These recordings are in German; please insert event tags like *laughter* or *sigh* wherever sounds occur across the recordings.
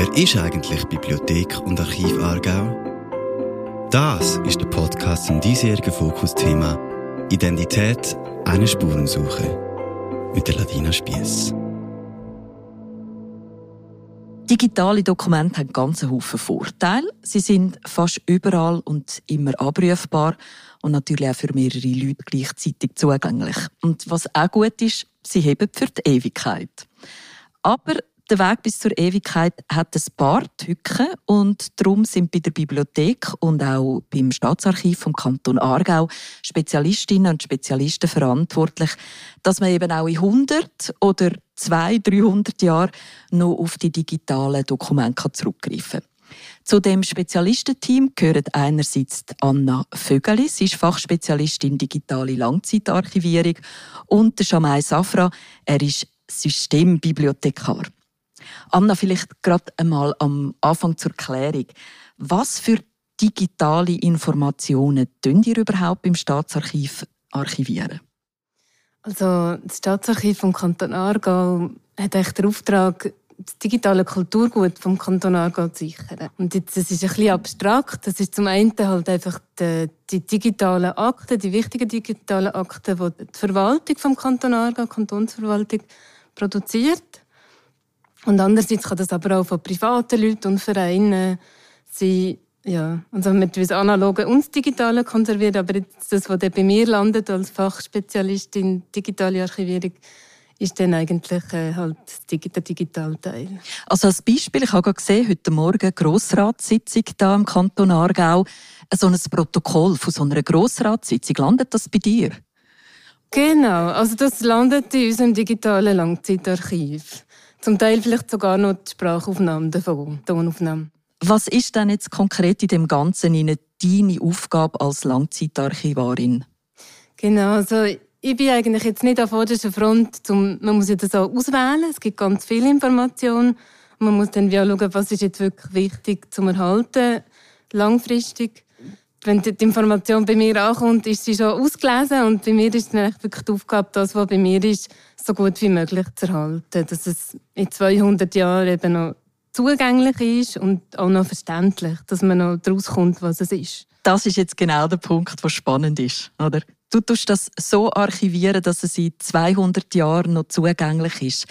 Wer ist eigentlich Bibliothek und Archiv Aargau? Das ist der Podcast zum diesjährigen Fokusthema Identität, eine Spurensuche mit der Ladina Spiess. Digitale Dokumente haben ganz Haufen Vorteile. Sie sind fast überall und immer abrufbar und natürlich auch für mehrere Leute gleichzeitig zugänglich. Und was auch gut ist, sie heben für die Ewigkeit. Aber der Weg bis zur Ewigkeit hat ein paar Tücken und darum sind bei der Bibliothek und auch beim Staatsarchiv vom Kanton Aargau Spezialistinnen und Spezialisten verantwortlich, dass man eben auch in 100 oder 200, 300 Jahren noch auf die digitalen Dokumente zurückgreifen kann. Zu dem Spezialistenteam gehört einerseits Anna Vögeli, sie ist Fachspezialistin digitale Langzeitarchivierung, und der Jamai Safra, er ist Systembibliothekar. Anna, vielleicht gerade einmal am Anfang zur Klärung. Was für digitale Informationen tun ihr überhaupt im Staatsarchiv archivieren? Also das Staatsarchiv vom Kanton Aargau hat echt den Auftrag, das digitale Kulturgut vom Kanton Aargau zu sichern. Und jetzt, das ist ein bisschen abstrakt. Das ist zum einen halt einfach die, die digitalen Akten, die wichtigen digitalen Akten, die die Verwaltung vom Kanton Aargau, Kantonsverwaltung, produziert. Und andererseits kann das aber auch von privaten Leuten und Vereinen sein. Ja, also mit das Analoge und das Digitale konserviert, aber jetzt das, was bei mir landet als Fachspezialist in digitale Archivierung, ist dann eigentlich äh, halt der digitale Teil. Also als Beispiel, ich habe gesehen, heute Morgen Grossratssitzung da im Kanton Aargau. So ein Protokoll von so einer Grossratssitzung, landet das bei dir? Genau, also das landet in unserem digitalen Langzeitarchiv. Zum Teil vielleicht sogar noch die Sprachaufnahmen davon, Tonaufnahmen. Was ist denn jetzt konkret in dem Ganzen in deine Aufgabe als Langzeitarchivarin? Genau, also ich bin eigentlich jetzt nicht an vorderster Front, zum, man muss ja das auch auswählen, es gibt ganz viele Informationen. Man muss dann auch schauen, was ist jetzt wirklich wichtig zum Erhalten, langfristig. Wenn die Information bei mir ankommt, ist sie schon ausgelesen und bei mir ist es wirklich die Aufgabe, das, was bei mir ist, so gut wie möglich zu erhalten. Dass es in 200 Jahren eben noch zugänglich ist und auch noch verständlich, dass man noch daraus kommt, was es ist. Das ist jetzt genau der Punkt, der spannend ist, oder? Du tust das so archivieren, dass es in 200 Jahren noch zugänglich ist.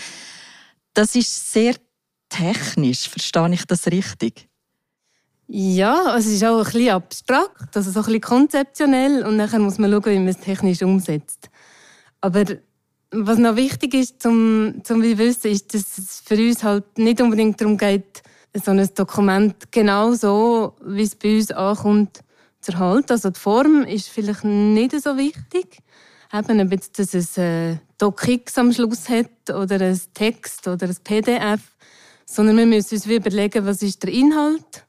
Das ist sehr technisch, verstehe ich das richtig? Ja, es ist auch ein bisschen abstrakt, also so ein bisschen konzeptionell und nachher muss man schauen, wie man es technisch umsetzt. Aber was noch wichtig ist, zum zu wissen, ist, dass es für uns halt nicht unbedingt darum geht, so ein Dokument genau so, wie es bei uns ankommt, zu erhalten. Also die Form ist vielleicht nicht so wichtig. Eben, ob jetzt, dass es ein DocX am Schluss hat oder ein Text oder ein PDF, sondern wir müssen uns überlegen, was ist der Inhalt.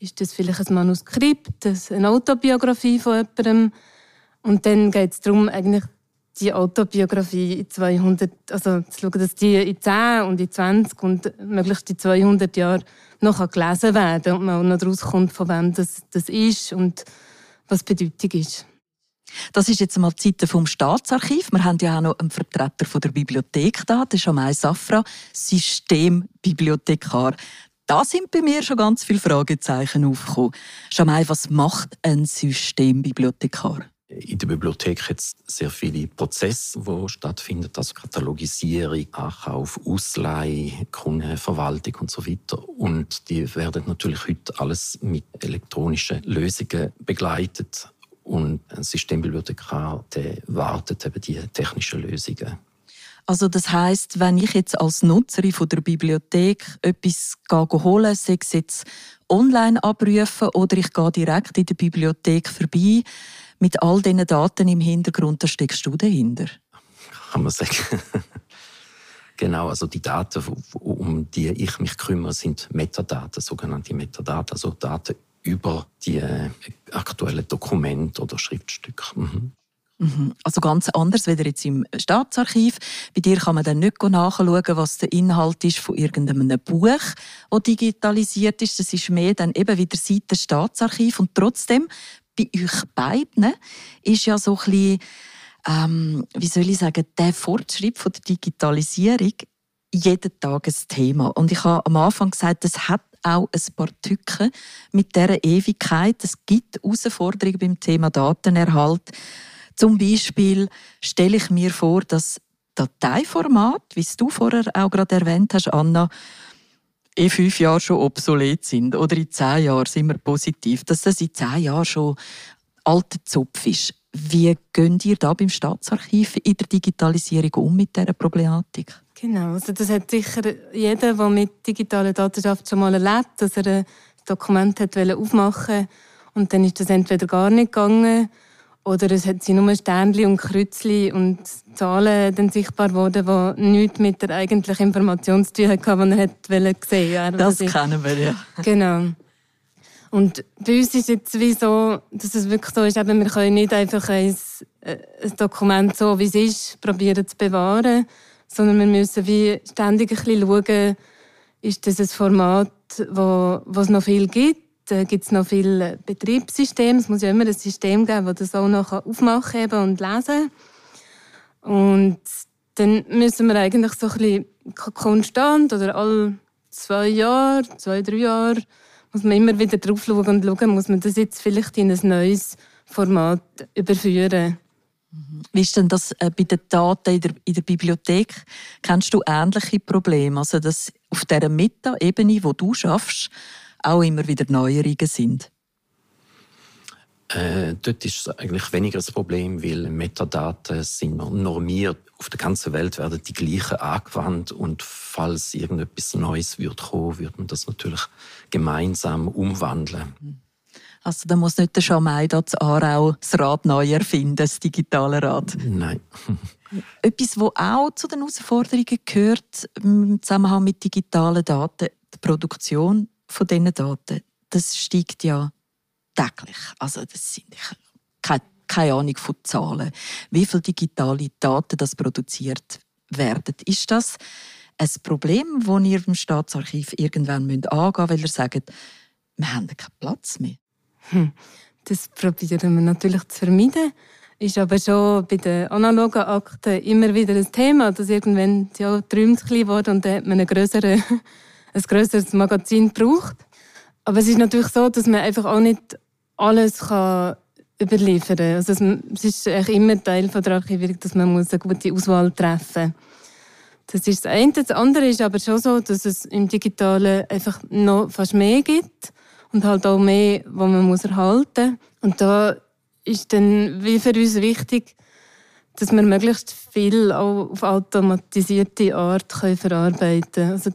Ist das vielleicht ein Manuskript, eine Autobiografie von jemandem? Und dann geht es darum, eigentlich die Autobiografie in 200, also zu schauen, dass die in 10 und in 20 und möglichst in 200 Jahren noch gelesen werden und man auch noch daraus kommt, von wem das, das ist und was Bedeutung ist. Das ist jetzt mal die Seite vom Staatsarchiv. Wir haben ja auch noch einen Vertreter von der Bibliothek da, der Jamai Safra, Systembibliothekar. Da sind bei mir schon ganz viele Fragezeichen aufgekommen. Jamai, was macht ein Systembibliothekar? in der Bibliothek jetzt sehr viele Prozesse, die stattfinden, also Katalogisierung, Ankauf, Ausleihe, Kundenverwaltung und so weiter. Und die werden natürlich heute alles mit elektronischen Lösungen begleitet. Und ein Systembibliothekar der wartet eben die technischen Lösungen. Also das heißt, wenn ich jetzt als Nutzerin von der Bibliothek etwas holen sei es jetzt online abrufen oder ich gehe direkt in der Bibliothek vorbei, mit all diesen Daten im Hintergrund, da steckst du dahinter. Kann man sagen. *laughs* genau, also die Daten, um die ich mich kümmere, sind Metadaten, sogenannte Metadaten, also Daten über die äh, aktuellen Dokumente oder Schriftstücke. Mhm. Also ganz anders wie jetzt im Staatsarchiv. Bei dir kann man dann nicht nachschauen, was der Inhalt ist von irgendeinem Buch, das digitalisiert ist. Das ist mehr dann eben wieder Seite Staatsarchiv. Und trotzdem bei euch beiden ist ja so ein bisschen, ähm, wie soll ich sagen, der Fortschritt von der Digitalisierung jeden Tag ein Thema. Und ich habe am Anfang gesagt, es hat auch ein paar Tücken mit dieser Ewigkeit. Es gibt Herausforderungen beim Thema Datenerhalt. Zum Beispiel stelle ich mir vor, dass Dateiformat, wie es du vorher auch gerade erwähnt hast, Anna, in fünf Jahren schon obsolet sind oder in zehn Jahren sind wir positiv, dass das in zehn Jahren schon alter Zopf ist. Wie geht ihr da beim Staatsarchiv in der Digitalisierung um mit dieser Problematik? Genau, also das hat sicher jeder, der mit digitaler Datenschaft schon mal erlebt, dass er ein Dokument hat aufmachen und dann ist das entweder gar nicht gegangen oder es hat sie nur Sternchen und Kreuzchen und Zahlen dann sichtbar geworden, die nichts mit der eigentlichen Information zu tun hatten, die er hat sehen Das kennen wir, ja. Genau. Und bei uns ist es jetzt wie so, dass es wirklich so ist, eben, wir können nicht einfach ein, äh, ein Dokument so, wie es ist, probieren zu bewahren, sondern wir müssen wie ständig ein bisschen schauen, ist das ein Format, wo, wo es noch viel gibt, äh, gibt es noch viele Betriebssysteme. Es muss ja immer ein System geben, das das auch noch aufmachen kann und lesen Und dann müssen wir eigentlich so ein bisschen konstant oder alle zwei Jahre, zwei, drei Jahre, muss man immer wieder drauf schauen und schauen, muss man das jetzt vielleicht in ein neues Format überführen. Wie ist denn das äh, bei den Daten in der, in der Bibliothek? Kennst du ähnliche Probleme? Also, dass auf dieser Meta-Ebene, wo du schaffst, auch immer wieder Neuerungen sind? Äh, dort ist es eigentlich weniger das Problem, weil Metadaten sind normiert. Auf der ganzen Welt werden die gleichen angewandt und falls irgendetwas Neues wird kommen, wird man das natürlich gemeinsam umwandeln. Also da muss nicht der Schamei da zu Aarau das Rad neu erfinden, das digitale Rad. Nein. *laughs* Etwas, was auch zu den Herausforderungen gehört im Zusammenhang mit digitalen Daten, die Produktion von diesen Daten, das steigt ja täglich. Also das sind keine, keine Ahnung von Zahlen. Wie viele digitale Daten das produziert werden. Ist das ein Problem, das ihr im Staatsarchiv irgendwann angehen müsst, weil ihr sagt, wir haben keinen Platz mehr? Hm. Das probieren wir natürlich zu vermeiden. Ist aber schon bei den analogen Akten immer wieder ein Thema, dass irgendwann ja, die Räume klein wurden und dann hat man eine größere, ein größeres Magazin braucht. Aber es ist natürlich so, dass man einfach auch nicht alles kann überliefern kann. Also es ist eigentlich immer Teil der Archivierung, dass man eine gute Auswahl treffen muss. Das ist das eine. Das andere ist aber schon so, dass es im Digitalen einfach noch fast mehr gibt und halt auch mehr, was man muss erhalten muss. Und da ist dann wie für uns wichtig, dass wir möglichst viel auch auf automatisierte Art können verarbeiten können. Also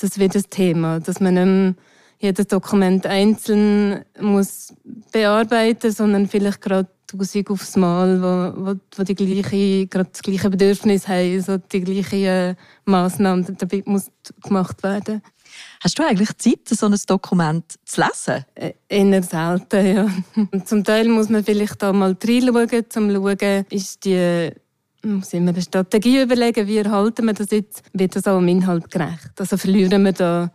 das wird das Thema, dass man nicht jedes Dokument einzeln muss bearbeiten, sondern vielleicht gerade tausend aufs Mal, wo, wo, wo die gleiche, gerade das gleiche Bedürfnis haben, so die gleiche Massnahme dabei muss gemacht werden. Hast du eigentlich Zeit, so ein Dokument zu lesen? Äh, eher selten, ja. Und *laughs* zum Teil muss man vielleicht auch mal reinschauen, um zu schauen, ist die muss immer eine Strategie überlegen, wie erhalten wir das jetzt, wird das auch im Inhalt gerecht. Also verlieren wir da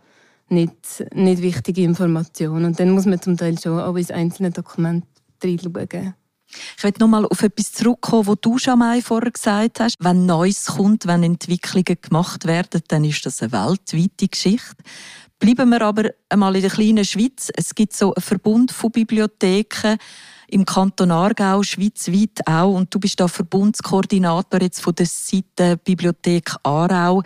nicht, nicht wichtige Informationen. Und dann muss man zum Teil schon auch ins einzelne Dokument reinschauen. Ich möchte noch mal auf etwas zurückkommen, was du schon mal vorher gesagt hast. Wenn Neues kommt, wenn Entwicklungen gemacht werden, dann ist das eine weltweite Geschichte. Bleiben wir aber einmal in der kleinen Schweiz. Es gibt so einen Verbund von Bibliotheken im Kanton Aargau, schweizweit auch. Und du bist da Verbundskoordinator jetzt von der Seite Bibliothek Aarau.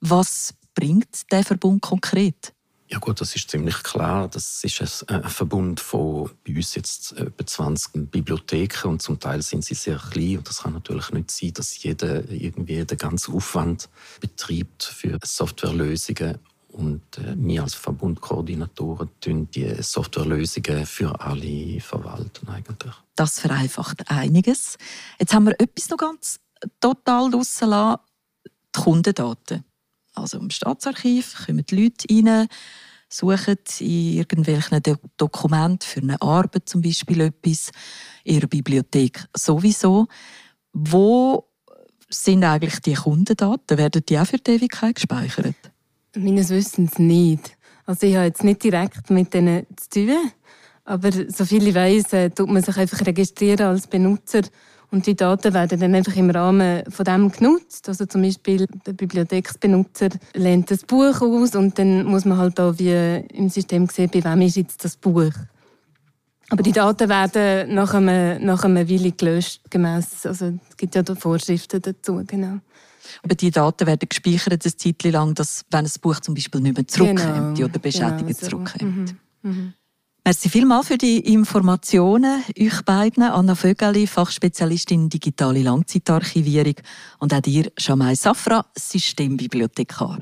Was bringt der Verbund konkret? Ja gut, das ist ziemlich klar. Das ist ein, Verbund von bei uns jetzt etwa 20 Bibliotheken und zum Teil sind sie sehr klein und das kann natürlich nicht sein, dass jeder irgendwie den ganzen Aufwand betreibt für Softwarelösungen und äh, wir als Verbundkoordinatoren tun die Softwarelösungen für alle verwalten eigentlich. Das vereinfacht einiges. Jetzt haben wir etwas noch ganz total rausgelassen, die Kundendaten. Also im Staatsarchiv kommen die Leute rein, suchen in irgendwelchen Dokumenten für eine Arbeit zum Beispiel etwas, in ihrer Bibliothek sowieso. Wo sind eigentlich die Kundendaten? Werden die auch für die Ewigkeit gespeichert? Meines Wissens nicht. Also ich habe jetzt nicht direkt mit denen zu tun, aber so viele ich weiss, äh, tut man sich einfach registrieren als Benutzer Und die Daten werden dann einfach im Rahmen von dem genutzt. Also zum Beispiel der Bibliotheksbenutzer lehnt das Buch aus und dann muss man halt auch wie im System sehen, bei wem ist jetzt das Buch. Aber die Daten werden nach einem, nach einer Weile gelöscht, gemäss, also es gibt ja Vorschriften dazu, genau. Aber die Daten werden gespeichert eine Zeit lang, dass, wenn ein Buch zum Beispiel nicht mehr zurückkommt genau, oder beschädigt genau so. zurückkommt. Mhm. Mhm. Merci vielmals für die Informationen. Euch beiden, Anna Vögeli, Fachspezialistin Digitale Langzeitarchivierung und auch dir, Jamai Safra, Systembibliothekar.